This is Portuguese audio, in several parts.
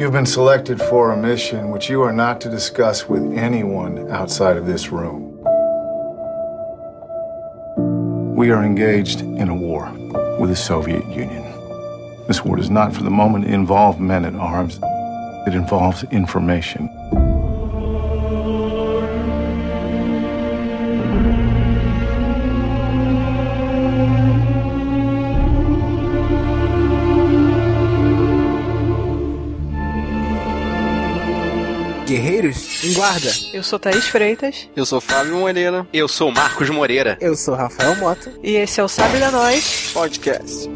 You've been selected for a mission which you are not to discuss with anyone outside of this room. We are engaged in a war with the Soviet Union. This war does not for the moment involve men at arms. It involves information. Guerreiros em Guarda. Eu sou Thaís Freitas. Eu sou Fábio Moreira. Eu sou Marcos Moreira. Eu sou Rafael Mota. E esse é o Sabe da Nós Podcast.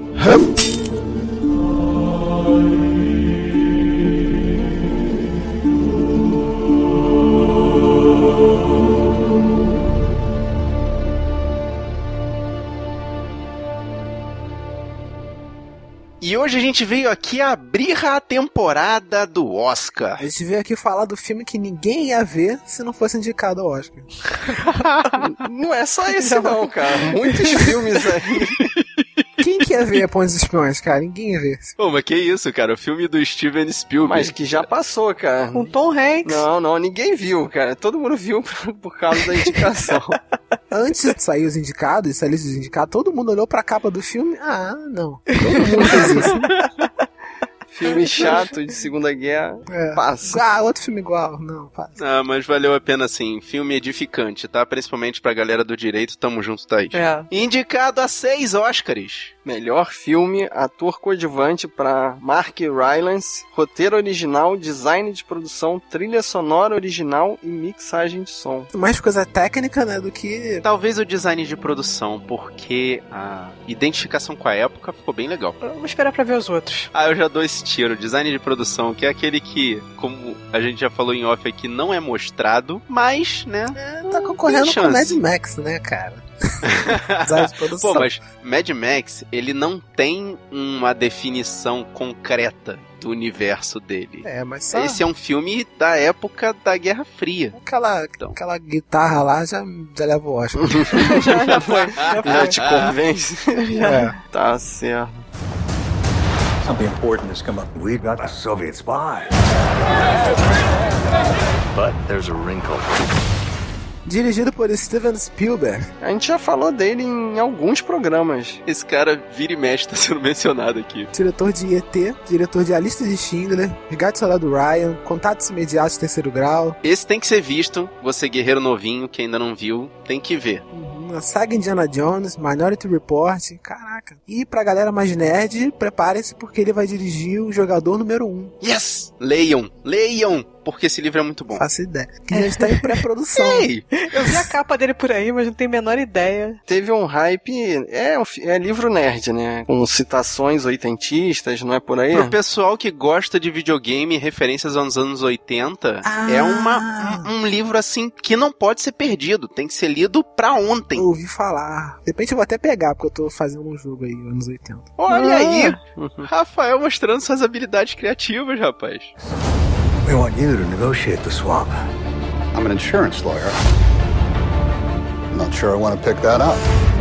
E hoje a gente veio aqui abrir a temporada do Oscar. A gente veio aqui falar do filme que ninguém ia ver se não fosse indicado ao Oscar. não é só esse não, cara. Muitos filmes aí. Quem que ia ver a Ponte dos Espiões, cara? Ninguém ia ver. Pô, mas que isso, cara? O filme do Steven Spielberg. Mas que já passou, cara. Com Tom Hanks. Não, não, ninguém viu, cara. Todo mundo viu por causa da indicação. Antes de sair os indicados, lista dos indicados, todo mundo olhou pra capa do filme. Ah, não. Todo mundo fez isso. Filme chato de Segunda Guerra, é. passa. Ah, outro filme igual. Não, passa. Ah, mas valeu a pena sim. Filme edificante, tá? Principalmente pra galera do direito. Tamo junto, Thaís. É. Indicado a seis Oscars. Melhor filme, ator coadjuvante para Mark Rylance, roteiro original, design de produção, trilha sonora original e mixagem de som. Mais coisa técnica, né, do que... Talvez o design de produção, porque a identificação com a época ficou bem legal. Vamos esperar pra ver os outros. Ah, eu já dou esse tiro. Design de produção, que é aquele que, como a gente já falou em off aqui, não é mostrado, mas, né... É, tá concorrendo com o Mad Max, né, cara? Pô, mas Mad Max, ele não tem uma definição concreta do universo dele. É, mas só... Esse é um filme da época da Guerra Fria. Aquela, então. aquela guitarra lá já, já leva o Oscar. já, já foi. Já, foi. já te convence. É. Tá certo. Something important has come up. We've got a Soviet spy. But there's a wrinkle dirigido por Steven Spielberg. A gente já falou dele em alguns programas. Esse cara vira e mexe tá sendo mencionado aqui. Diretor de ET, diretor de A Lista de Schindler, Resgate Soldado Ryan, Contatos Imediatos Terceiro Grau. Esse tem que ser visto, você guerreiro novinho que ainda não viu, tem que ver. Uhum, a saga Indiana Jones, Minority Report, caraca. E pra galera mais nerd, prepare-se porque ele vai dirigir o jogador número 1. Um. Yes! Leiam, leiam! Porque esse livro é muito bom. Faço ideia. Que já está em pré-produção. Eu vi a capa dele por aí, mas não tenho a menor ideia. Teve um hype. É, é livro nerd, né? Com citações oitentistas, não é por aí? Pro pessoal que gosta de videogame e referências aos anos 80, ah. é uma, um, um, livro assim que não pode ser perdido. Tem que ser lido pra ontem. Eu ouvi falar. De repente eu vou até pegar, porque eu tô fazendo um jogo aí, anos 80. Olha ah. aí! Rafael mostrando suas habilidades criativas, rapaz. We want you to negotiate the swap. I'm an insurance lawyer. I'm not sure I want to pick that up.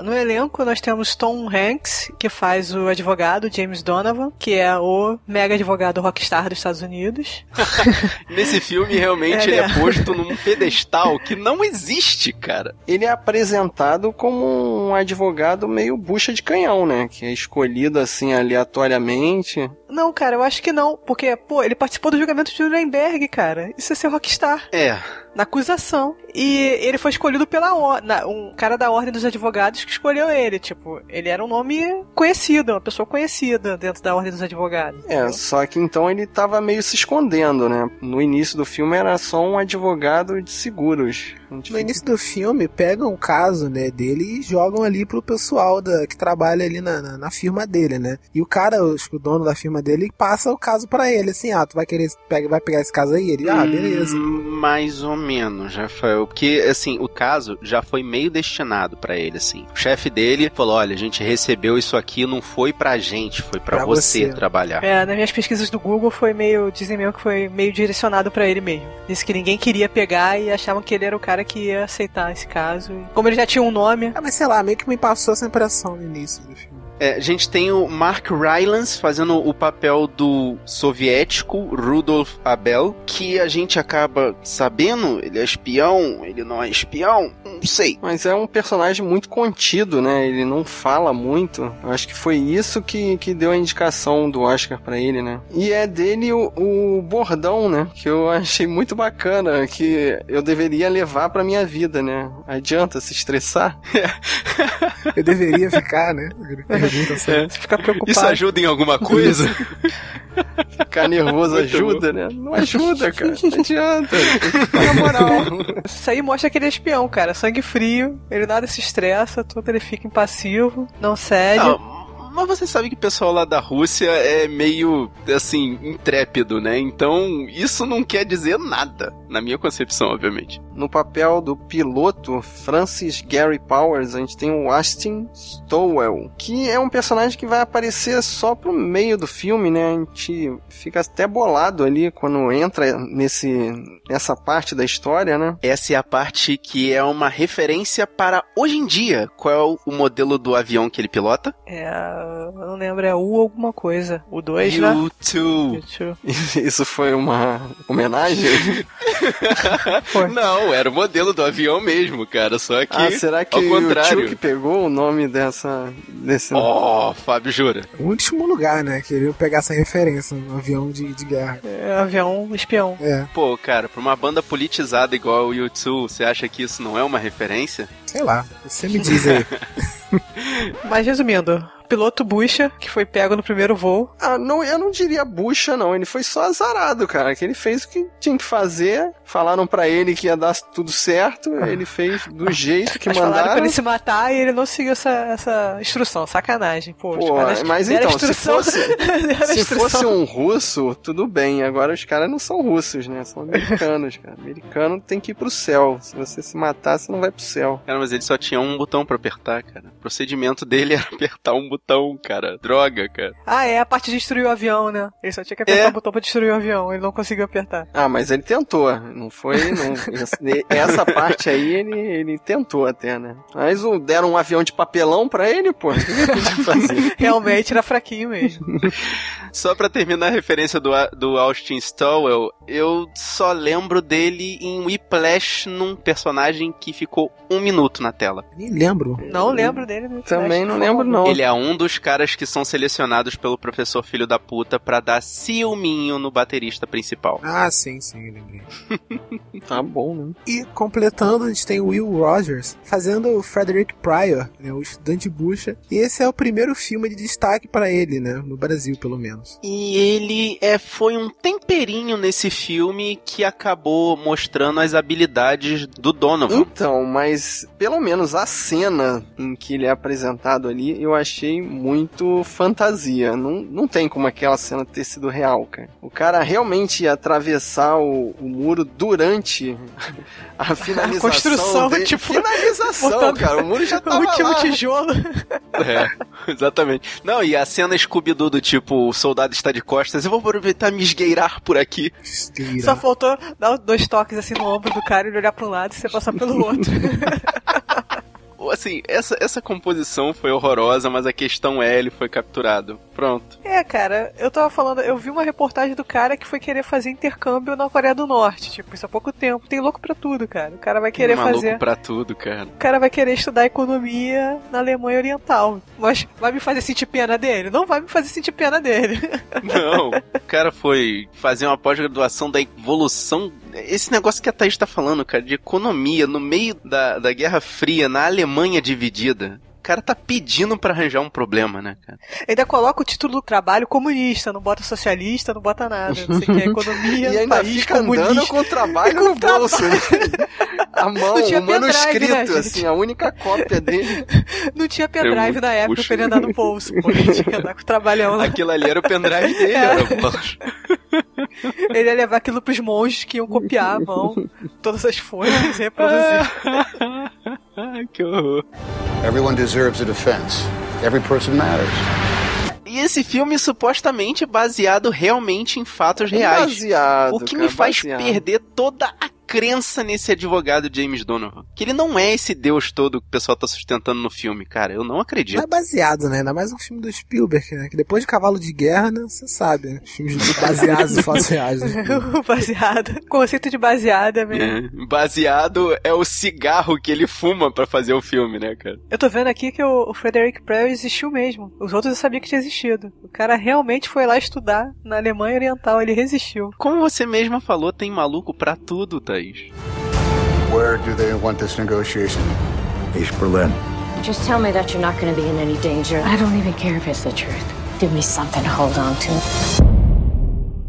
No elenco nós temos Tom Hanks, que faz o advogado James Donovan, que é o mega advogado rockstar dos Estados Unidos. Nesse filme, realmente, é, ele é, é posto num pedestal que não existe, cara. Ele é apresentado como um advogado meio bucha de canhão, né? Que é escolhido assim aleatoriamente. Não, cara, eu acho que não. Porque, pô, ele participou do julgamento de Nuremberg, cara. Isso é ser rockstar. É na acusação. E ele foi escolhido pela na, um cara da ordem dos advogados que escolheu ele. Tipo, ele era um nome conhecido, uma pessoa conhecida dentro da ordem dos advogados. É, entendeu? só que então ele tava meio se escondendo, né? No início do filme era só um advogado de seguros. No início do filme, pegam um caso, né, dele e jogam ali pro pessoal da, que trabalha ali na, na, na firma dele, né? E o cara, o, o dono da firma dele, passa o caso para ele, assim, ah, tu vai querer, pega, vai pegar esse caso aí? Ele, ah, beleza. Hum, mais ou menos, Rafael. Porque, assim, o caso já foi meio destinado para ele, assim. O chefe dele falou: olha, a gente recebeu isso aqui, não foi pra gente, foi pra, pra você, você, trabalhar. É, nas minhas pesquisas do Google foi meio, dizem mesmo que foi meio direcionado para ele mesmo. Disse que ninguém queria pegar e achavam que ele era o cara que ia aceitar esse caso. Como ele já tinha um nome. Ah, mas sei lá, meio que me passou essa impressão no início do filme. É, a gente tem o Mark Rylance fazendo o papel do soviético Rudolf Abel, que a gente acaba sabendo, ele é espião, ele não é espião, não sei. Mas é um personagem muito contido, né? Ele não fala muito. Eu acho que foi isso que, que deu a indicação do Oscar para ele, né? E é dele o, o, bordão, né? Que eu achei muito bacana, que eu deveria levar pra minha vida, né? Adianta se estressar? eu deveria ficar, né? pergunta assim. É. Ficar preocupado. Isso ajuda em alguma coisa? Ficar nervoso Muito ajuda, bom. né? Não ajuda, cara. Não adianta. Na moral. Isso aí mostra que ele é espião, cara. Sangue frio, ele nada se estressa, tudo ele fica impassivo, não cede. Não mas você sabe que o pessoal lá da Rússia é meio, assim, intrépido, né? Então, isso não quer dizer nada, na minha concepção, obviamente. No papel do piloto Francis Gary Powers, a gente tem o Austin Stowell, que é um personagem que vai aparecer só pro meio do filme, né? A gente fica até bolado ali quando entra nesse, nessa parte da história, né? Essa é a parte que é uma referência para hoje em dia. Qual é o modelo do avião que ele pilota? É eu não lembro, é U alguma coisa. O 2, né? U2. Isso foi uma homenagem? foi. Não, era o modelo do avião mesmo, cara. Só que. Ah, será que ao contrário. o que pegou o nome dessa. desse. Oh, Fábio jura. O último lugar, né? Queria pegar essa referência no avião de, de guerra. É, avião espião. É. Pô, cara, pra uma banda politizada igual o U2, você acha que isso não é uma referência? Sei lá, você me diz aí. Mas resumindo, piloto bucha, que foi pego no primeiro voo. Ah, não, eu não diria bucha, não. Ele foi só azarado, cara. Que ele fez o que tinha que fazer. Falaram para ele que ia dar tudo certo. Ele fez do jeito que mas mandaram. Falaram pra ele se matar e ele não seguiu essa, essa instrução. Sacanagem. Pô, Pô mas então, se fosse, se fosse um russo, tudo bem. Agora os caras não são russos, né? São americanos, cara. Americano tem que ir pro céu. Se você se matar, você não vai pro céu. Cara, mas ele só tinha um botão para apertar, cara. O procedimento dele era apertar um botão botão, cara. Droga, cara. Ah, é a parte de destruir o avião, né? Ele só tinha que apertar é. o botão pra destruir o avião. Ele não conseguiu apertar. Ah, mas ele tentou. Não foi. Não, essa parte aí ele, ele tentou até, né? Mas deram um avião de papelão pra ele, pô. Realmente era fraquinho mesmo. Só pra terminar a referência do, do Austin Stowell, eu só lembro dele em Whiplash num personagem que ficou um minuto na tela. Nem lembro. Não lembro dele. Também não lembro, não. Ele é um um dos caras que são selecionados pelo professor filho da puta pra dar ciúminho no baterista principal. Ah, sim, sim, lembrei. tá bom, né? E completando, a gente tem o Will Rogers fazendo o Frederick Pryor, né, o estudante bucha. E esse é o primeiro filme de destaque para ele, né, no Brasil, pelo menos. E ele é, foi um temperinho nesse filme que acabou mostrando as habilidades do Donovan. Então, mas pelo menos a cena em que ele é apresentado ali, eu achei muito fantasia. Não, não tem como aquela cena ter sido real, cara. O cara realmente ia atravessar o, o muro durante a finalização. A construção, dele. tipo. Finalização, cara. O muro já tava. O último lá. tijolo. É, exatamente. Não, e a cena Scooby-Doo do tipo, o soldado está de costas, eu vou aproveitar e me esgueirar por aqui. Esgueira. Só faltou dar dois toques assim no ombro do cara e ele olhar para um lado e você passar pelo outro. Assim, essa, essa composição foi horrorosa, mas a questão é, ele foi capturado. Pronto. É, cara, eu tava falando, eu vi uma reportagem do cara que foi querer fazer intercâmbio na Coreia do Norte, tipo, isso há pouco tempo. Tem louco pra tudo, cara. O cara vai querer Tem fazer. pra tudo, cara. O cara vai querer estudar economia na Alemanha Oriental. Mas vai me fazer sentir pena dele? Não vai me fazer sentir pena dele. Não. O cara foi fazer uma pós-graduação da evolução esse negócio que a Thaís tá falando, cara, de economia no meio da, da Guerra Fria, na Alemanha dividida. O cara tá pedindo para arranjar um problema, né, cara? Ainda coloca o título do trabalho comunista, não bota socialista, não bota nada. Não sei o que, é economia, e ainda país fica comunista. andando com o trabalho com no bolso. Né? A mão, o manuscrito, né, assim, a única cópia dele. Não tinha pendrive na época puxo. pra ele andar no bolso, pô. Ele tinha que andar com o trabalhão lá. Aquilo ali era o pendrive dele, é. era Ele ia levar aquilo pros monges que iam copiar a mão, todas as folhas e reproduzir. que horror. Everyone deserves a defense. Every person matters. E esse filme supostamente baseado realmente em fatos reais. Baseado, o que cara, me faz baseado. perder toda a crença nesse advogado James Donovan. Que ele não é esse deus todo que o pessoal tá sustentando no filme, cara. Eu não acredito. Mas é baseado, né? Ainda mais um filme do Spielberg, né? Que depois de Cavalo de Guerra, né? Você sabe, né? Filmes baseados em fatos reais. né? baseado. Conceito de baseado é mesmo. É, baseado é o cigarro que ele fuma pra fazer o filme, né, cara? Eu tô vendo aqui que o, o Frederick Prell existiu mesmo. Os outros eu sabia que tinha existido. O cara realmente foi lá estudar na Alemanha Oriental. Ele resistiu. Como você mesma falou, tem maluco pra tudo, Thaís. Where do they want this negotiation? East Berlin. Just tell me that you're not going to be in any danger. I don't even care if it's the truth. Give me something to hold on to.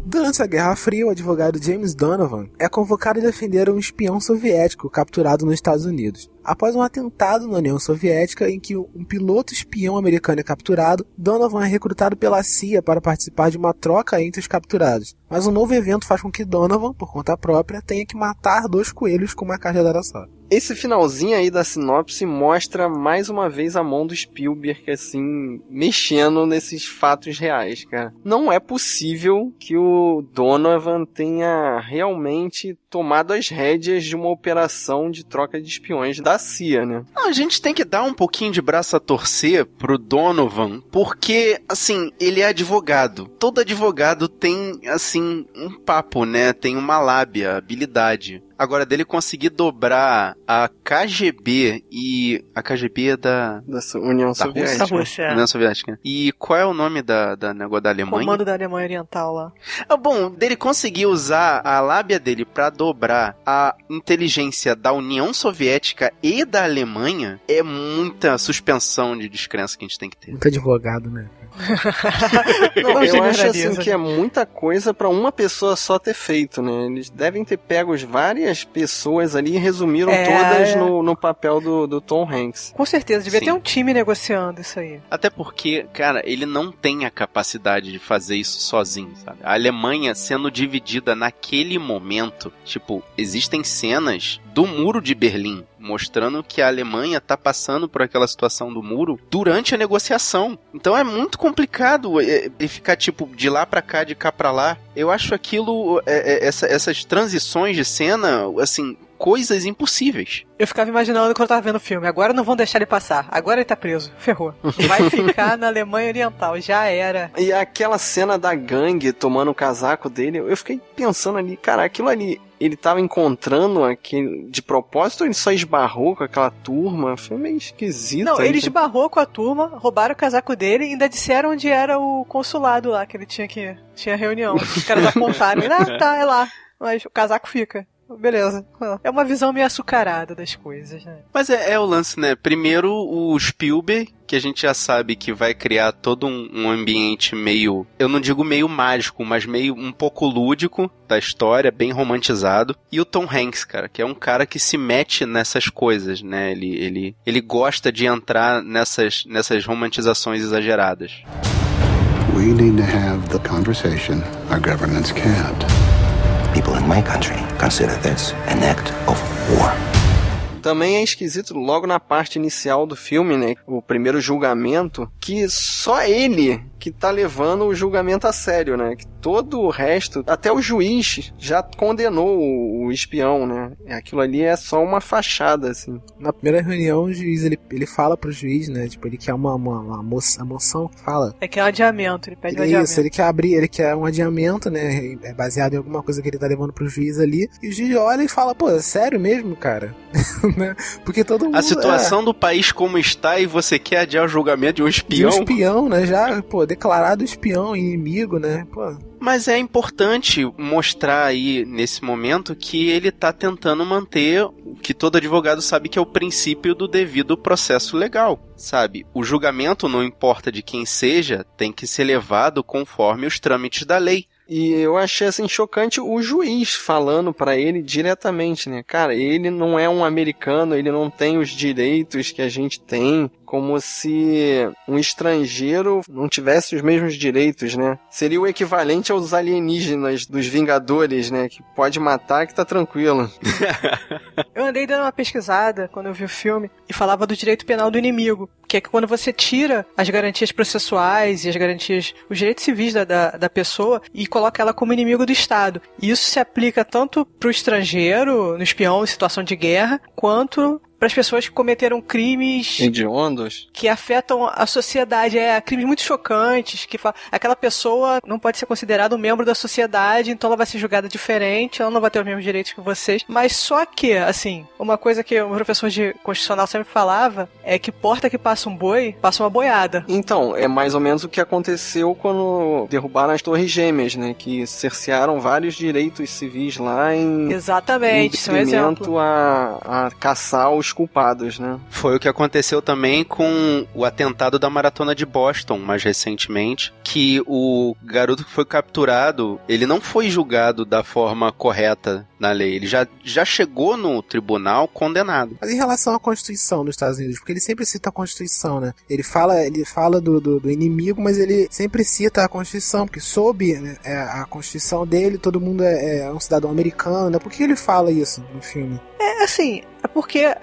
Durante a Guerra Fria, o advogado James Donovan é convocado a defender um espião soviético capturado nos Estados Unidos. Após um atentado na União Soviética em que um piloto espião americano é capturado, Donovan é recrutado pela CIA para participar de uma troca entre os capturados. Mas um novo evento faz com que Donovan, por conta própria, tenha que matar dois coelhos com uma cajadada só. Esse finalzinho aí da sinopse mostra mais uma vez a mão do Spielberg, assim, mexendo nesses fatos reais, cara. Não é possível que o Donovan tenha realmente tomado as rédeas de uma operação de troca de espiões da CIA, né? A gente tem que dar um pouquinho de braço a torcer pro Donovan, porque, assim, ele é advogado. Todo advogado tem, assim, um papo, né? Tem uma lábia, habilidade. Agora, dele conseguir dobrar a KGB e. A KGB é da. Da União Da Soviética. Da Rússia. União Soviética. E qual é o nome da, da negócio da Alemanha? Comando da Alemanha Oriental lá. Ah, bom, dele conseguir usar a lábia dele pra dobrar a inteligência da União Soviética e da Alemanha é muita suspensão de descrença que a gente tem que ter. Muito advogado, né? Não, Não eu acho assim que é muita coisa pra uma pessoa só ter feito, né? Eles devem ter pego várias pessoas ali e resumiram É, todas é. no, no papel do, do Tom Hanks. Com certeza, devia Sim. ter um time negociando isso aí. Até porque, cara, ele não tem a capacidade de fazer isso sozinho, sabe? A Alemanha sendo dividida naquele momento, tipo, existem cenas do muro de Berlim mostrando que a Alemanha tá passando por aquela situação do muro durante a negociação. Então é muito complicado é, ele ficar tipo de lá pra cá, de cá pra lá. Eu acho aquilo é, é, essa- essas transições de cena, assim, coisas impossíveis. Eu ficava imaginando quando eu tava vendo o filme. Agora não vão deixar ele passar. Agora ele tá preso. Ferrou. Vai ficar na Alemanha Oriental. Já era. E aquela cena da gangue tomando o casaco dele, eu fiquei pensando ali, cara, aquilo ali, ele tava encontrando aquele de propósito ou ele só esbarrou com aquela turma? Foi meio esquisito. Não, aí, ele cara. esbarrou com a turma, roubaram o casaco dele e ainda disseram onde era o consulado lá, que ele tinha que tinha reunião. Os caras apontaram. Ah, tá, é lá. Mas o casaco fica. Beleza. É uma visão meio açucarada das coisas, né? Mas é, é o lance, né? Primeiro, o Spielberg, que a gente já sabe que vai criar todo um, um ambiente meio, eu não digo meio mágico, mas meio um pouco lúdico da história, bem romantizado. E o Tom Hanks, cara, que é um cara que se mete nessas coisas, né? Ele, ele, ele gosta de entrar nessas, nessas romantizações exageradas. We need to have the conversation our governments can't. People in my country consider this an act of war. Também é esquisito logo na parte inicial do filme, né? O primeiro julgamento, que só ele que tá levando o julgamento a sério, né? Que todo o resto, até o juiz já condenou o, o espião, né? Aquilo ali é só uma fachada, assim. Na primeira reunião, o juiz ele, ele fala pro juiz, né? Tipo, ele quer uma, uma, uma moça, a moção que fala. É que é um adiamento, ele pede um adiamento. isso, ele quer abrir, ele quer um adiamento, né? É baseado em alguma coisa que ele tá levando pro juiz ali. E o juiz olha e fala, pô, é sério mesmo, cara? né? Porque todo mundo. A situação do país como está e você quer adiar o julgamento de um é, de um espião? espião, né? Já, pô, declarado espião, inimigo, né? Pô. Mas é importante mostrar aí nesse momento que ele tá tentando manter o que todo advogado sabe que é o princípio do devido processo legal, sabe? O julgamento, não importa de quem seja, tem que ser levado conforme os trâmites da lei. E eu achei assim chocante o juiz falando pra ele diretamente, né? Cara, ele não é um americano, ele não tem os direitos que a gente tem, como se um estrangeiro não tivesse os mesmos direitos, né? Seria o equivalente aos alienígenas dos Vingadores, né? Que pode matar que tá tranquilo. Eu andei dando uma pesquisada quando eu vi o filme e falava do direito penal do inimigo. Que é que quando você tira as garantias processuais e as garantias, os direitos civis da, da, da pessoa e coloca ela como inimigo do Estado. E isso se aplica tanto pro estrangeiro, no espião em situação de guerra, quanto para as pessoas que cometeram crimes Hediondos. que afetam a sociedade, é crimes muito chocantes, que fa- aquela pessoa não pode ser considerada um membro da sociedade, então ela vai ser julgada diferente, ela não vai ter os mesmos direitos que vocês. Mas só que, assim, uma coisa que o professor de constitucional sempre falava é que porta que passa um boi, passa uma boiada. Então, é mais ou menos o que aconteceu quando derrubaram as Torres Gêmeas, né? Que cercearam vários direitos civis lá em, em Exatamente, isso é um exemplo. detrimento a, a caçar os culpados, né? Foi o que aconteceu também com o atentado da maratona de Boston, mais recentemente, que o garoto que foi capturado, ele não foi julgado da forma correta na lei, ele já, já chegou no tribunal condenado. Mas em relação à Constituição dos Estados Unidos, porque ele sempre cita a Constituição, né? Ele fala, ele fala do, do, do inimigo, mas ele sempre cita a Constituição, porque sob né, é, a Constituição dele, todo mundo é, é um cidadão americano. né? Por que ele fala isso no filme? É assim, é porque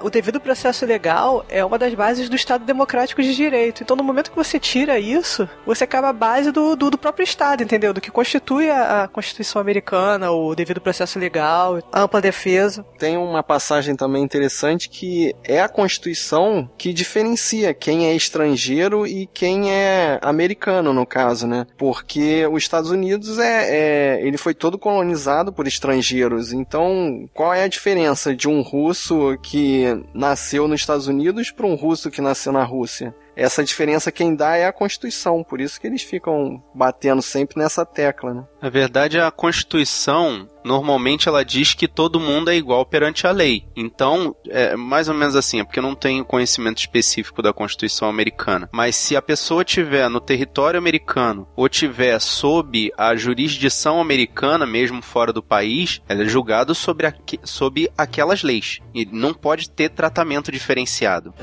o devido processo legal é uma das bases do Estado Democrático de Direito. Então, no momento que você tira isso, você acaba a base do, do, do próprio Estado, entendeu? Do que constitui a, a Constituição Americana, o devido processo legal, ampla defesa. Tem uma passagem também interessante que é a Constituição que diferencia quem é estrangeiro e quem é americano, no caso, né? Porque os Estados Unidos é, é ele foi todo colonizado por estrangeiros. Então, qual é a diferença de um russo que nasceu nos Estados Unidos para um russo que nasceu na Rússia? Essa diferença quem dá é a Constituição, por isso que eles ficam batendo sempre nessa tecla, né? Na verdade, a Constituição, normalmente ela diz que todo mundo é igual perante a lei. Então, é mais ou menos assim, é porque eu não tenho conhecimento específico da Constituição americana. Mas se a pessoa tiver no território americano ou tiver sob a jurisdição americana, mesmo fora do país, ela é julgada sob aquelas leis. E não pode ter tratamento diferenciado.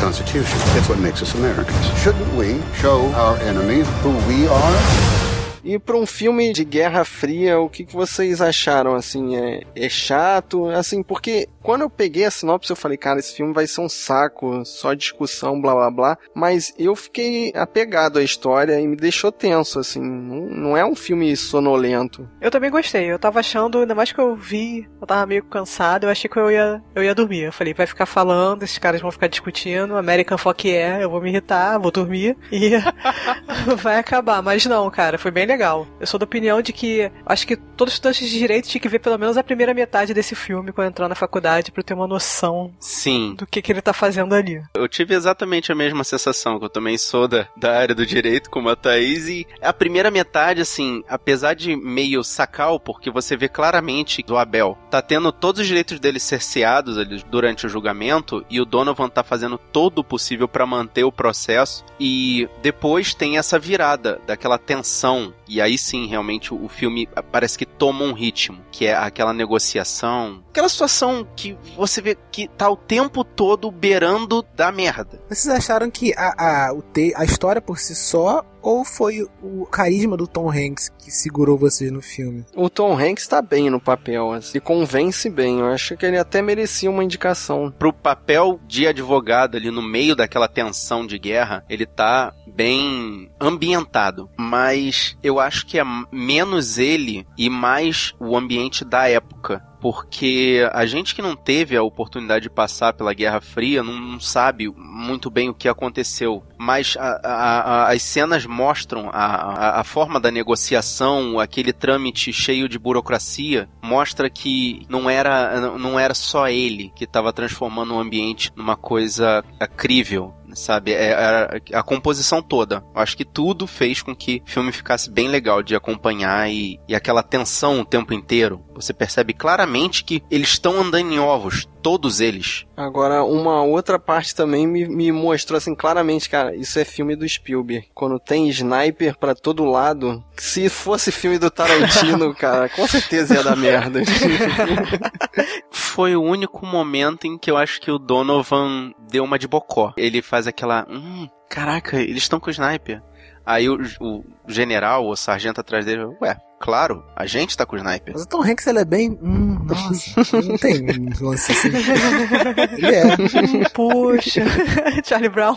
Constitution, it's what makes us Americans. Shouldn't we show our enemies who we are? E para um filme de Guerra Fria, o que, que vocês acharam? Assim, é, é chato? Assim, porque quando eu peguei a sinopse, eu falei, cara, esse filme vai ser um saco, só discussão, blá blá blá. Mas eu fiquei apegado à história e me deixou tenso, assim. Não, não é um filme sonolento. Eu também gostei. Eu tava achando, ainda mais que eu vi, eu tava meio cansado, eu achei que eu ia, eu ia dormir. Eu falei, vai ficar falando, esses caras vão ficar discutindo, American Fuck é, eu vou me irritar, vou dormir e vai acabar. Mas não, cara, foi bem legal. Eu sou da opinião de que acho que todo estudante de direito tinha que ver pelo menos a primeira metade desse filme quando entrar na faculdade pra eu ter uma noção Sim, do que, que ele tá fazendo ali. Eu tive exatamente a mesma sensação, que eu também sou da, da área do direito, como a Thaís, e a primeira metade, assim, apesar de meio sacal, porque você vê claramente do Abel tá tendo todos os direitos dele cerceados ali durante o julgamento, e o Donovan tá fazendo todo o possível pra manter o processo, e depois tem essa virada daquela tensão, e aí sim, realmente, o filme parece que toma um ritmo, que é aquela negociação, aquela situação que você vê que tá o tempo todo beirando da merda. Vocês acharam que a, a, o te, a história por si só ou foi o carisma do Tom Hanks que segurou vocês no filme? O Tom Hanks tá bem no papel, assim, e convence bem. Eu acho que ele até merecia uma indicação. Pro papel de advogado ali no meio daquela tensão de guerra, ele tá bem ambientado. Mas eu acho que é menos ele e mais o ambiente da época. Porque a gente que não teve a oportunidade de passar pela Guerra Fria não, não sabe muito bem o que aconteceu. Mas a- a- a- as cenas mostram a, forma da negociação, aquele trâmite cheio de burocracia, mostra que não era, não era só ele que estava transformando o ambiente numa coisa crível. Sabe, é, é a composição toda. Eu acho que tudo fez com que o filme ficasse bem legal de acompanhar e, e aquela tensão o tempo inteiro. Você percebe claramente que eles estão andando em ovos, todos eles. Agora, uma outra parte também me, me mostrou assim claramente, cara, isso é filme do Spielberg. Quando tem sniper pra todo lado, se fosse filme do Tarantino, cara, com certeza ia dar merda. Foi o único momento em que eu acho que o Donovan deu uma de bocó. Ele faz aquela. Hum, caraca, eles estão com o sniper. Aí o, o general, o sargento atrás dele, ué, claro, a gente tá com o sniper. Mas o Tom Hanks, ele é bem... Hum, nossa, não tem um lance assim. Ele é. Puxa, Charlie Brown.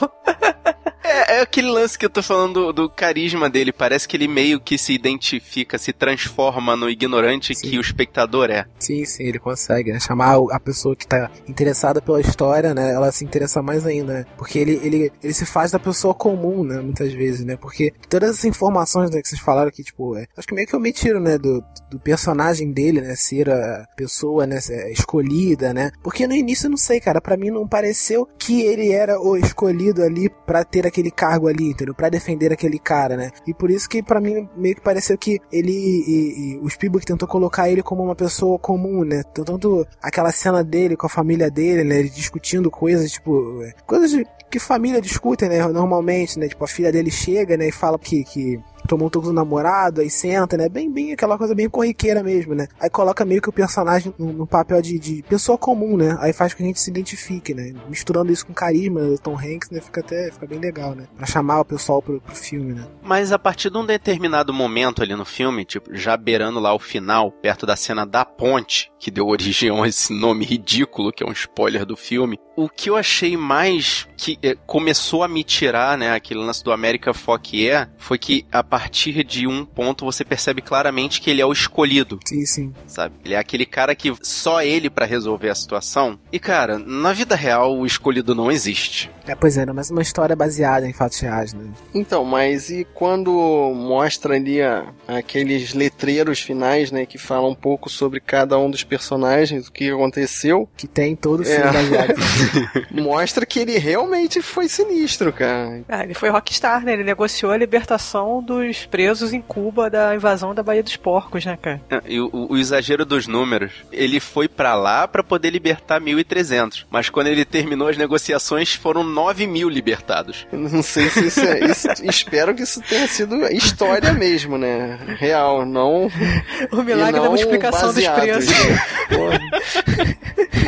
É, é aquele lance que eu tô falando do, do carisma dele. Parece que ele meio que se identifica, se transforma no ignorante Sim. que o espectador é. Sim, sim, ele consegue, né? Chamar a pessoa que tá interessada pela história, né? Ela se interessa mais ainda, né? Porque ele, ele, ele se faz da pessoa comum, né? Muitas vezes, né? Porque todas essas informações né, que vocês falaram aqui, tipo, é, acho que meio que omitiram, né? Do, do personagem dele, né? Ser a pessoa, né? ser Escolhida, né? Porque no início, eu não sei, cara, pra mim não pareceu que ele era o escolhido ali pra ter aquele cargo ali, entendeu? Pra defender aquele cara, né? E por isso que pra mim meio que pareceu que ele e, e o Spielberg tentou colocar ele como uma pessoa comum, né? Tanto aquela cena dele com a família dele, né? Ele discutindo coisas, tipo, é, coisas que família discutem, né? Normalmente, né? Tipo, a filha dele chega, né? E fala que, que tomou um toco do namorado, aí senta, né? Bem, bem, aquela coisa bem corriqueira mesmo, né? Aí coloca meio que o personagem no, papel de, de pessoa comum, né? Aí faz com que a gente se identifique, né? Misturando isso com carisma do Tom Hanks, né? Fica até, fica bem legal, né? Pra chamar o pessoal pro, pro filme, né? Mas a partir de um determinado momento ali no filme, tipo, já beirando lá o final, perto da cena da ponte, que deu origem a esse nome ridículo, que é um spoiler do filme, o que eu achei mais que eh, começou a me tirar, né, aquele lance do America Fuck Yeah, foi que a partir de um ponto você percebe claramente que ele é o escolhido, Sim, sim. sabe? Ele é aquele cara que só ele pra resolver a situação. E cara, na vida real o escolhido não existe. É, pois é, né? mas uma história baseada em fatos reais, né? Então, mas e quando mostra ali a- aqueles letreiros finais, né, que falam um pouco sobre cada um dos personagens, o que aconteceu, Que tem todo o filme É. baseado. mostra que ele realmente foi sinistro, cara. Ah, ele foi rockstar, né? Ele negociou a libertação dos presos em Cuba da invasão da Baía dos Porcos, né, cara? E o, o- exagero dos números. Ele foi pra lá pra poder libertar 1.300. Mas quando ele terminou as negociações, foram 9 mil libertados. Eu Não sei se isso é. isso- espero que isso tenha sido história mesmo, né? Real, não. O milagre e da não multiplicação dos baseados, preços. né?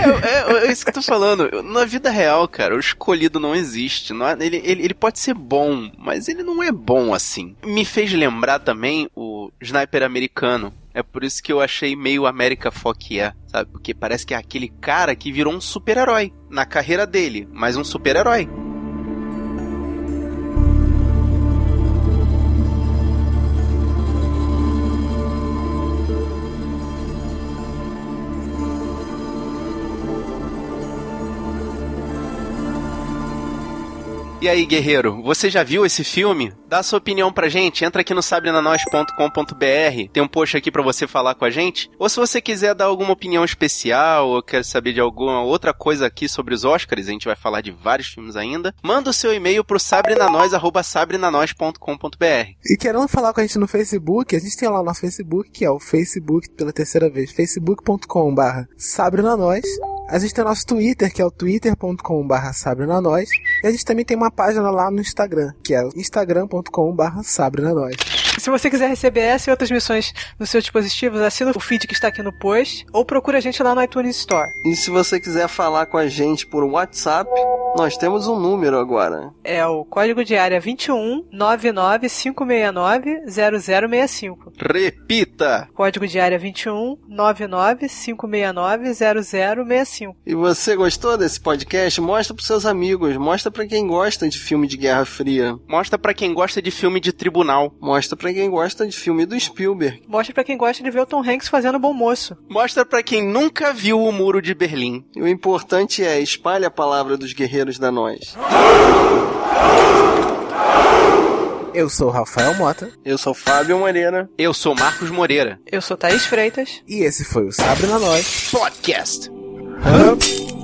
Porra. É, é, é isso que eu tô falando. Na vida real, cara, o escolhido não existe. Não é- ele, ele, ele pode ser bom, mas ele não é bom assim. Me fez lembrar também o sniper americano. É por isso que eu achei meio América Yeah, sabe? Porque parece que é aquele cara que virou um super-herói na carreira dele, mas um super-herói. E aí, guerreiro, você já viu esse filme? Dá sua opinião pra gente, entra aqui no sabrenanois.com.br, tem um post aqui pra você falar com a gente. Ou se você quiser dar alguma opinião especial, ou quer saber de alguma outra coisa aqui sobre os Oscars, a gente vai falar de vários filmes ainda, manda o seu e-mail pro sabrenanois.sabrenanois.com.br. E querendo falar com a gente no Facebook, a gente tem lá o nosso Facebook, que é o Facebook pela terceira vez, facebook.com barra. A gente tem o nosso Twitter, que é o twitter.com barra sabrenanois. E a gente também tem uma página lá no Instagram, que é o instagram.com barra sabrenanois. Se você quiser receber essa e outras missões nos seus dispositivos, assina o feed que está aqui no post ou procura a gente lá no iTunes Store. E se você quiser falar com a gente por WhatsApp, nós temos um número agora. É o código de área 21 99569 0065. Repita! Código de área 21 99569 0065. E você gostou desse podcast? Mostra pros seus amigos, mostra pra quem gosta de filme de Guerra Fria, Mostra pra quem gosta de filme de tribunal. mostra pra quem gosta de filme do Spielberg. Mostra pra quem gosta de ver o Tom Hanks fazendo bom moço. Mostra pra quem nunca viu o Muro de Berlim. E o importante é espalhe a palavra dos guerreiros da nós. Eu sou Rafael Mota, Eu sou Fábio Moreira. Eu sou Marcos Moreira. Eu sou Thaís Freitas. e esse foi o Sabre na Nós. Podcast. Hum.